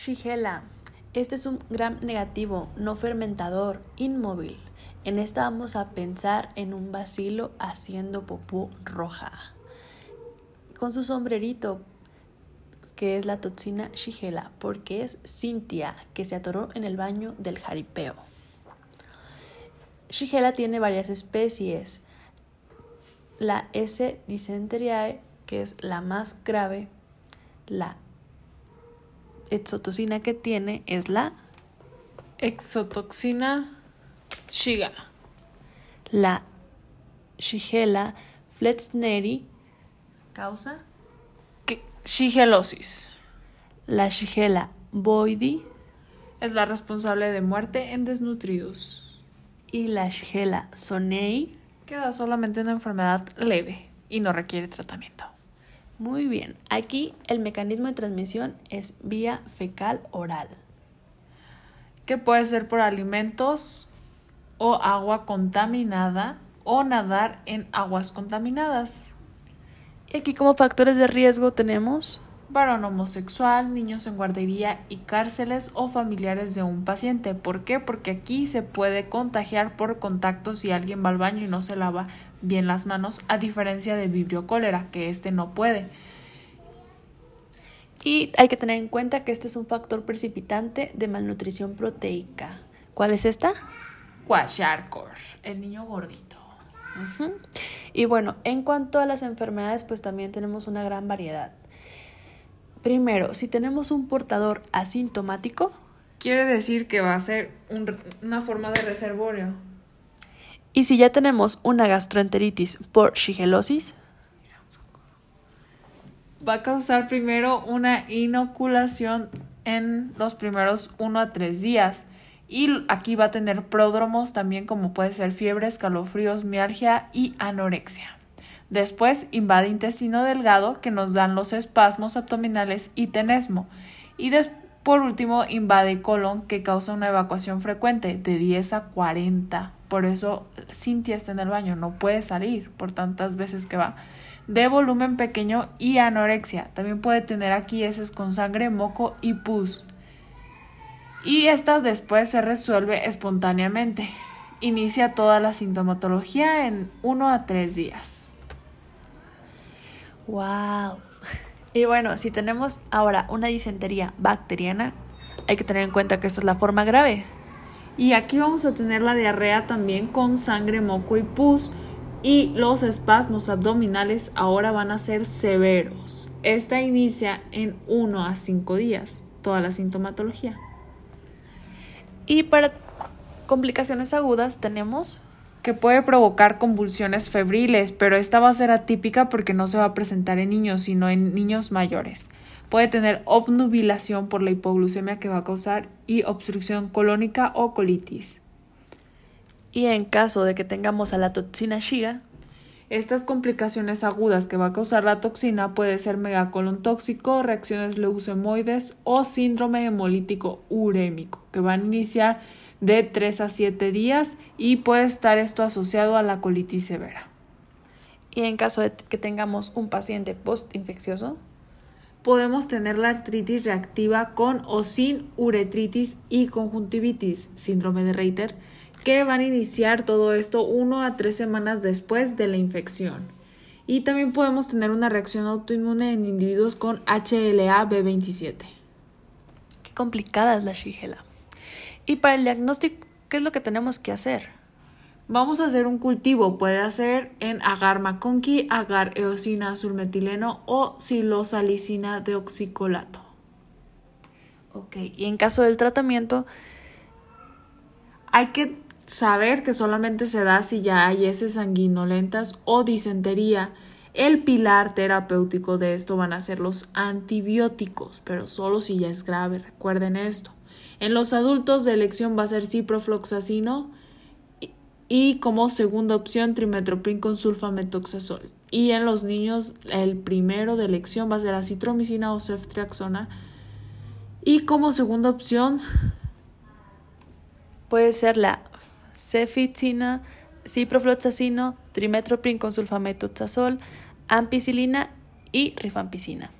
Shigella. Este es un gram negativo, no fermentador, inmóvil. En esta vamos a pensar en un vacilo haciendo popó roja. Con su sombrerito, que es la toxina Shigella, porque es Cintia, que se atoró en el baño del jaripeo. Shigella tiene varias especies. La S. dysenteriae, que es la más grave, la exotoxina que tiene es la exotoxina Shiga. La Shigella flexneri causa shigelosis. La Shigella boidi es la responsable de muerte en desnutridos. Y la Shigella sonei queda solamente una enfermedad leve y no requiere tratamiento. Muy bien, aquí el mecanismo de transmisión es vía fecal oral. Que puede ser por alimentos o agua contaminada o nadar en aguas contaminadas. Y aquí como factores de riesgo tenemos varón homosexual, niños en guardería y cárceles o familiares de un paciente. ¿Por qué? Porque aquí se puede contagiar por contacto si alguien va al baño y no se lava bien las manos, a diferencia de vibrio cólera, que este no puede. Y hay que tener en cuenta que este es un factor precipitante de malnutrición proteica. ¿Cuál es esta? Kwashiorkor, el niño gordito. Y bueno, en cuanto a las enfermedades, pues también tenemos una gran variedad. Primero, si tenemos un portador asintomático, quiere decir que va a ser una forma de reservorio. Y si ya tenemos una gastroenteritis por shigelosis, va a causar primero una inoculación en los primeros 1 a 3 días. Y aquí va a tener pródromos también como puede ser fiebre, escalofríos, mialgia y anorexia. Después invade intestino delgado que nos dan los espasmos abdominales y tenesmo. Y por último invade colon que causa una evacuación frecuente de 10 a 40. Por eso Cintia está en el baño, no puede salir por tantas veces que va. De volumen pequeño y anorexia. También puede tener aquí heces con sangre, moco y pus. Y esta después se resuelve espontáneamente. Inicia toda la sintomatología en 1 a 3 días. ¡Wow! Y bueno, si tenemos ahora una disentería bacteriana, hay que tener en cuenta que esta es la forma grave. Y aquí vamos a tener la diarrea también con sangre, moco y pus. Y los espasmos abdominales ahora van a ser severos. Esta inicia en 1 a 5 días, toda la sintomatología. Y para complicaciones agudas tenemos que puede provocar convulsiones febriles, pero esta va a ser atípica porque no se va a presentar en niños, sino en niños mayores. Puede tener obnubilación por la hipoglucemia que va a causar y obstrucción colónica o colitis. Y en caso de que tengamos a la toxina Shiga, estas complicaciones agudas que va a causar la toxina puede ser megacolon tóxico, reacciones leucemoides o síndrome hemolítico urémico, que van a iniciar de 3 a 7 días y puede estar esto asociado a la colitis severa. Y en caso de que tengamos un paciente postinfeccioso, podemos tener la artritis reactiva con o sin uretritis y conjuntivitis, síndrome de Reiter, que van a iniciar todo esto 1 a 3 semanas después de la infección. Y también podemos tener una reacción autoinmune en individuos con HLA-B27. Qué complicada es la Shigella. Y para el diagnóstico, ¿qué es lo que tenemos que hacer? Vamos a hacer un cultivo, puede ser en agar maconqui, agar eosina azulmetileno o silosalicina de oxicolato. Ok, y en caso del tratamiento, hay que saber que solamente se da si ya hay heces sanguinolentas o disentería. El pilar terapéutico de esto van a ser los antibióticos, pero solo si ya es grave, recuerden esto. En los adultos de elección va a ser ciprofloxacino y como segunda opción trimetoprim con sulfametoxazol. Y en los niños el primero de elección va a ser acitromicina o ceftriaxona. Y como segunda opción puede ser la cefixina, ciprofloxacino, trimetoprim con sulfametoxazol, ampicilina y rifampicina.